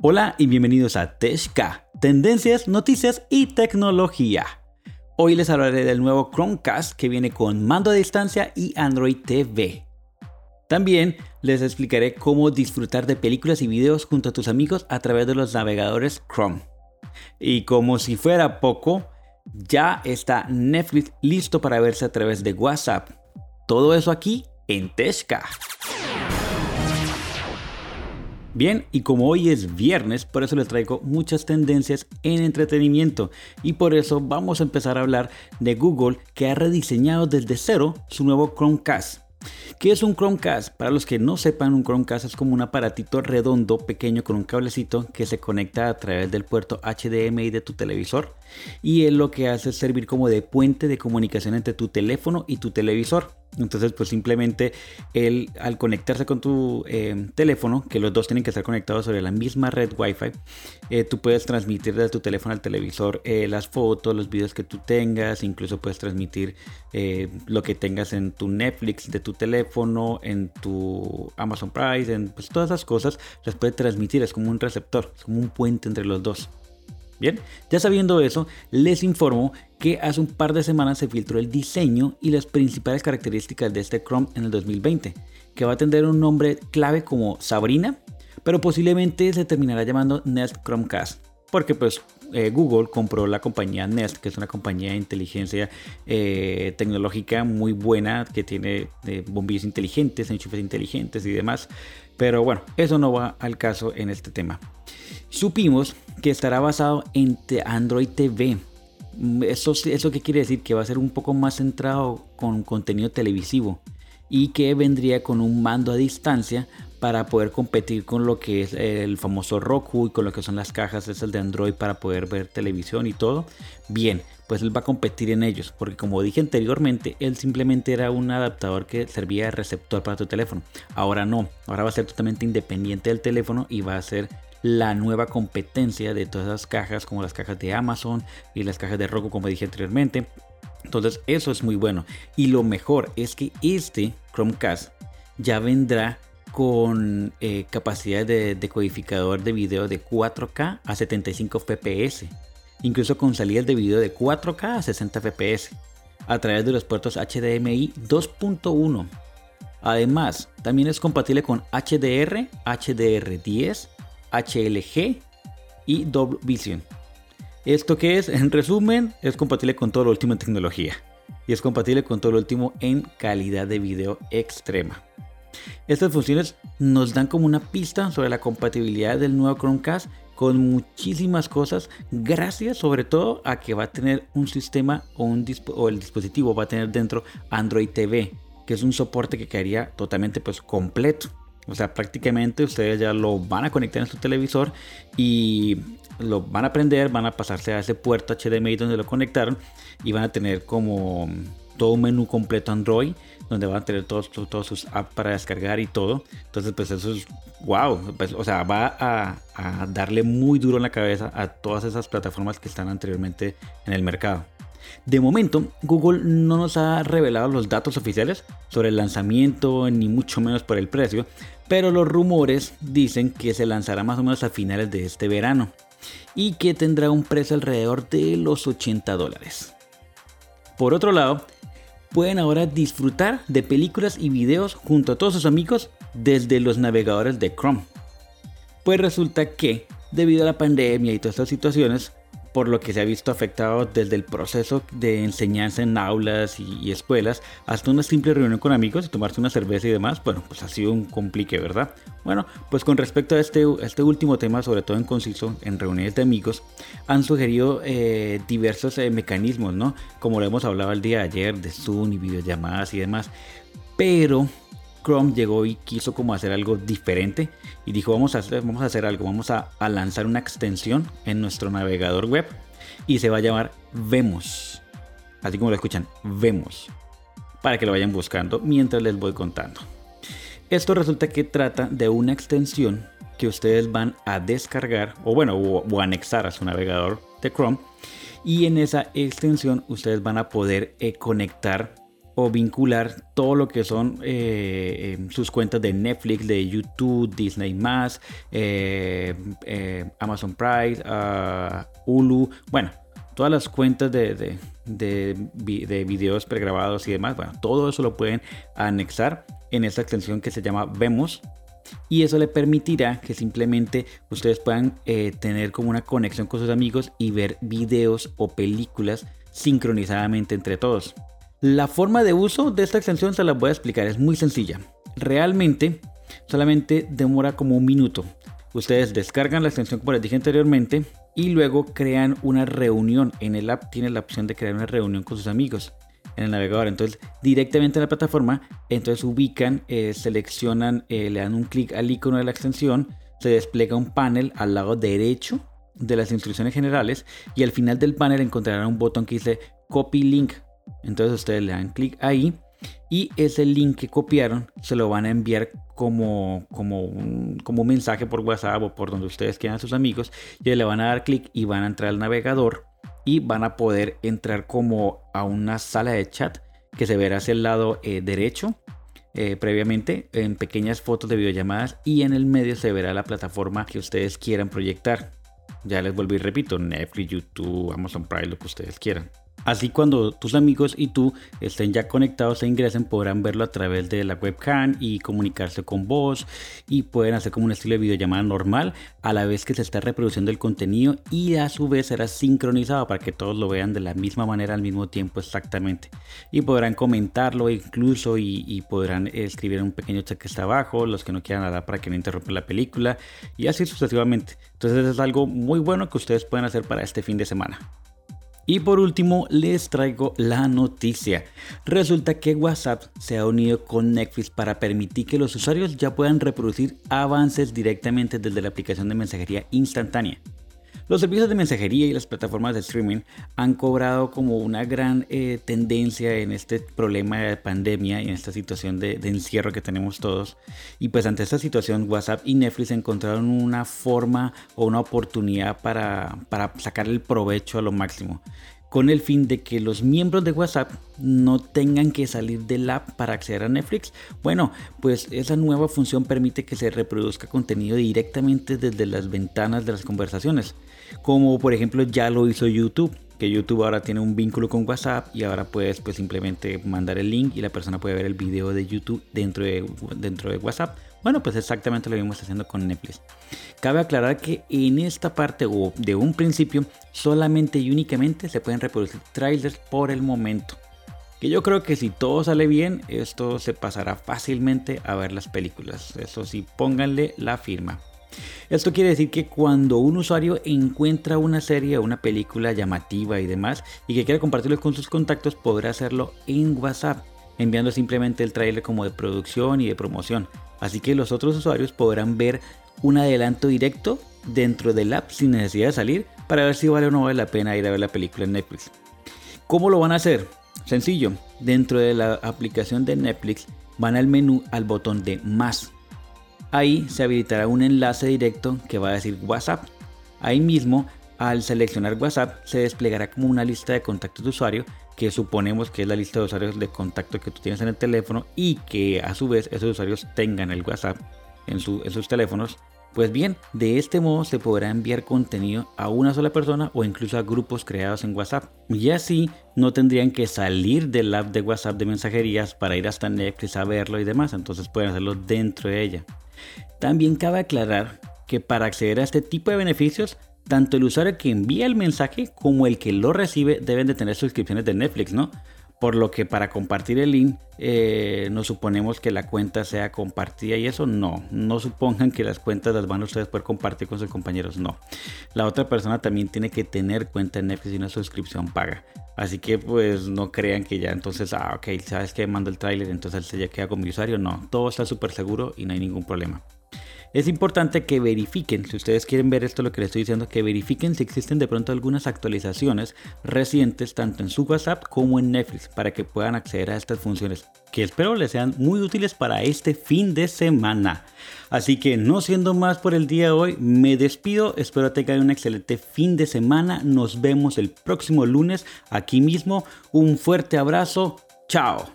Hola y bienvenidos a Teshka, tendencias, noticias y tecnología. Hoy les hablaré del nuevo Chromecast que viene con mando a distancia y Android TV. También les explicaré cómo disfrutar de películas y videos junto a tus amigos a través de los navegadores Chrome. Y como si fuera poco, ya está Netflix listo para verse a través de WhatsApp. Todo eso aquí en Teshka. Bien, y como hoy es viernes, por eso les traigo muchas tendencias en entretenimiento y por eso vamos a empezar a hablar de Google que ha rediseñado desde cero su nuevo Chromecast. ¿Qué es un Chromecast? Para los que no sepan, un Chromecast es como un aparatito redondo, pequeño, con un cablecito que se conecta a través del puerto HDMI de tu televisor. Y él lo que hace es servir como de puente de comunicación entre tu teléfono y tu televisor. Entonces, pues simplemente él al conectarse con tu eh, teléfono, que los dos tienen que estar conectados sobre la misma red Wi-Fi, eh, tú puedes transmitir de tu teléfono al televisor eh, las fotos, los videos que tú tengas, incluso puedes transmitir lo que tengas en tu Netflix de tu teléfono, en tu Amazon Prime, en pues, todas esas cosas, las puedes transmitir, es como un receptor, es como un puente entre los dos. Bien, ya sabiendo eso, les informo que hace un par de semanas se filtró el diseño y las principales características de este Chrome en el 2020, que va a tener un nombre clave como Sabrina, pero posiblemente se terminará llamando Nest Chromecast, porque pues eh, Google compró la compañía Nest, que es una compañía de inteligencia eh, tecnológica muy buena, que tiene eh, bombillos inteligentes, enchufes inteligentes y demás. Pero bueno, eso no va al caso en este tema. Supimos que estará basado en Android TV. Eso, ¿Eso qué quiere decir? Que va a ser un poco más centrado con contenido televisivo y que vendría con un mando a distancia para poder competir con lo que es el famoso Roku y con lo que son las cajas esas de Android para poder ver televisión y todo. Bien, pues él va a competir en ellos, porque como dije anteriormente, él simplemente era un adaptador que servía de receptor para tu teléfono. Ahora no, ahora va a ser totalmente independiente del teléfono y va a ser la nueva competencia de todas esas cajas como las cajas de Amazon y las cajas de Roku como dije anteriormente. Entonces eso es muy bueno. Y lo mejor es que este Chromecast ya vendrá con eh, capacidad de decodificador de video de 4K a 75 fps incluso con salidas de video de 4K a 60 fps, a través de los puertos HDMI 2.1. Además, también es compatible con HDR, HDR10, HLG y Double Vision. ¿Esto que es? En resumen, es compatible con todo lo último en tecnología y es compatible con todo lo último en calidad de video extrema. Estas funciones nos dan como una pista sobre la compatibilidad del nuevo Chromecast con muchísimas cosas, gracias sobre todo a que va a tener un sistema o, un o el dispositivo va a tener dentro Android TV, que es un soporte que quedaría totalmente pues completo. O sea, prácticamente ustedes ya lo van a conectar en su televisor y lo van a prender, van a pasarse a ese puerto HDMI donde lo conectaron y van a tener como todo un menú completo Android donde van a tener todos, sus apps para descargar y todo. Entonces, pues eso es wow. Pues, o sea, va a, a darle muy duro en la cabeza a todas esas plataformas que están anteriormente en el mercado. De momento, Google no nos ha revelado los datos oficiales sobre el lanzamiento, ni mucho menos por el precio, pero los rumores dicen que se lanzará más o menos a finales de este verano y que tendrá un precio alrededor de los 80 dólares. Por otro lado, pueden ahora disfrutar de películas y videos junto a todos sus amigos desde los navegadores de Chrome. Pues resulta que, debido a la pandemia y todas estas situaciones, por lo que se ha visto afectado desde el proceso de enseñanza en aulas y, escuelas hasta una simple reunión con amigos y tomarse una cerveza y demás, bueno, pues ha sido un complique, ¿verdad? Bueno, pues con respecto a este, este último tema, sobre todo en conciso, en reuniones de amigos, han sugerido eh, diversos eh, mecanismos, ¿no? Como lo hemos hablado el día de ayer, de Zoom y videollamadas y demás, pero Chrome llegó y quiso como hacer algo diferente y dijo vamos a hacer, vamos a hacer algo, vamos a, lanzar una extensión en nuestro navegador web y se va a llamar Vemos. Así como lo escuchan, Vemos. Para que lo vayan buscando mientras les voy contando. Esto resulta que trata de una extensión que ustedes van a descargar o bueno o, anexar a su navegador de Chrome y en esa extensión ustedes van a poder eh, conectar o vincular todo lo que son eh, em, sus cuentas de Netflix, de YouTube, Disney eh, eh, Amazon Prime, ah, Hulu, bueno, todas las cuentas de, de, de, videos pregrabados y demás, bueno, todo eso lo pueden anexar en esta extensión que se llama Vemos y eso le permitirá que simplemente ustedes puedan tener como una conexión con sus amigos y ver videos o películas sincronizadamente entre todos. La forma de uso de esta extensión se la voy a explicar, es muy sencilla. Realmente solamente demora como un minuto. Ustedes descargan la extensión como les dije anteriormente y luego crean una reunión. En el app tiene la opción de crear una reunión con sus amigos en el navegador. Entonces directamente en la plataforma, entonces ubican, eh, seleccionan, eh, le dan un clic al icono de la extensión, se despliega un panel al lado derecho de las instrucciones generales y al final del panel encontrarán un botón que dice Copy Link entonces ustedes le dan clic ahí y ese link que copiaron se lo van a enviar como, como, un, como un mensaje por WhatsApp o por donde ustedes quieran a sus amigos. Y le van a dar clic y van a entrar al navegador y van a poder entrar como a una sala de chat que se verá hacia el lado eh, derecho eh, previamente en pequeñas fotos de videollamadas y en el medio se verá la plataforma que ustedes quieran proyectar. Ya les vuelvo y repito, Netflix, YouTube, Amazon Prime, lo que ustedes quieran. Así cuando tus amigos y tú estén ya conectados e ingresen podrán verlo a través de la webcam y comunicarse con vos y pueden hacer como un estilo de videollamada normal a la vez que se está reproduciendo el contenido y a su vez será sincronizado para que todos lo vean de la misma manera al mismo tiempo exactamente. Y podrán comentarlo incluso y, podrán escribir un pequeño está abajo los que no quieran hablar para que no interrumpan la película y así sucesivamente. Entonces es algo muy bueno que ustedes pueden hacer para este fin de semana y por último, les traigo la noticia. Resulta que WhatsApp se ha unido con Netflix para permitir que los usuarios ya puedan reproducir avances directamente desde la aplicación de mensajería instantánea. Los servicios de mensajería y las plataformas de streaming han cobrado como una gran eh, tendencia en este problema de pandemia y en esta situación de, encierro que tenemos todos. Y pues ante esta situación WhatsApp y Netflix encontraron una forma o una oportunidad para, para sacar el provecho a lo máximo con el fin de que los miembros de WhatsApp no tengan que salir del app para acceder a Netflix. Bueno, pues esa nueva función permite que se reproduzca contenido directamente desde las ventanas de las conversaciones, como por ejemplo ya lo hizo YouTube que YouTube ahora tiene un vínculo con WhatsApp y ahora puedes pues simplemente mandar el link y la persona puede ver el video de YouTube dentro de, dentro de WhatsApp. Bueno, pues exactamente lo mismo haciendo con Netflix. Cabe aclarar que en esta parte o de un principio solamente y únicamente se pueden reproducir trailers por el momento. Que yo creo que si todo sale bien, esto se pasará fácilmente a ver las películas. Eso sí, pónganle la firma. Esto quiere decir que cuando un usuario encuentra una serie o una película llamativa y demás y que quiere compartirlo con sus contactos, podrá hacerlo en WhatsApp, enviando simplemente el trailer como de producción y de promoción. Así que los otros usuarios podrán ver un adelanto directo dentro del app sin necesidad de salir para ver si vale o no vale la pena ir a ver la película en Netflix. ¿Cómo lo van a hacer? Sencillo, dentro de la aplicación de Netflix van al menú al botón de más Ahí se habilitará un enlace directo que va a decir WhatsApp. Ahí mismo, al seleccionar WhatsApp, se desplegará como una lista de contactos de usuario que suponemos que es la lista de usuarios de contacto que tú tienes en el teléfono y que a su vez esos usuarios tengan el WhatsApp en, en sus teléfonos. Pues bien, de este modo se podrá enviar contenido a una sola persona o incluso a grupos creados en WhatsApp. Y así no tendrían que salir del app de WhatsApp de mensajerías para ir hasta Netflix a verlo y demás. Entonces pueden hacerlo dentro de ella. También cabe aclarar que para acceder a este tipo de beneficios, tanto el usuario que envía el mensaje como el que lo recibe deben de tener suscripciones de Netflix, ¿no? Por lo que para compartir el link eh, no suponemos que la cuenta sea compartida y eso no, no supongan que las cuentas las van a ustedes poder compartir con sus compañeros, no. La otra persona también tiene que tener cuenta en Netflix y una suscripción paga. Así que pues no crean que ya entonces, ah, ok, sabes que mando el tráiler, entonces se ya queda con mi usuario. No, todo está súper seguro y no hay ningún problema. Es importante que verifiquen, si ustedes quieren ver esto lo que les estoy diciendo, que verifiquen si existen de pronto algunas actualizaciones recientes tanto en su WhatsApp como en Netflix para que puedan acceder a estas funciones que espero les sean muy útiles para este fin de semana. Así que no siendo más por el día de hoy, me despido, espero tengan un excelente fin de semana, nos vemos el próximo lunes aquí mismo, un fuerte abrazo, Chao.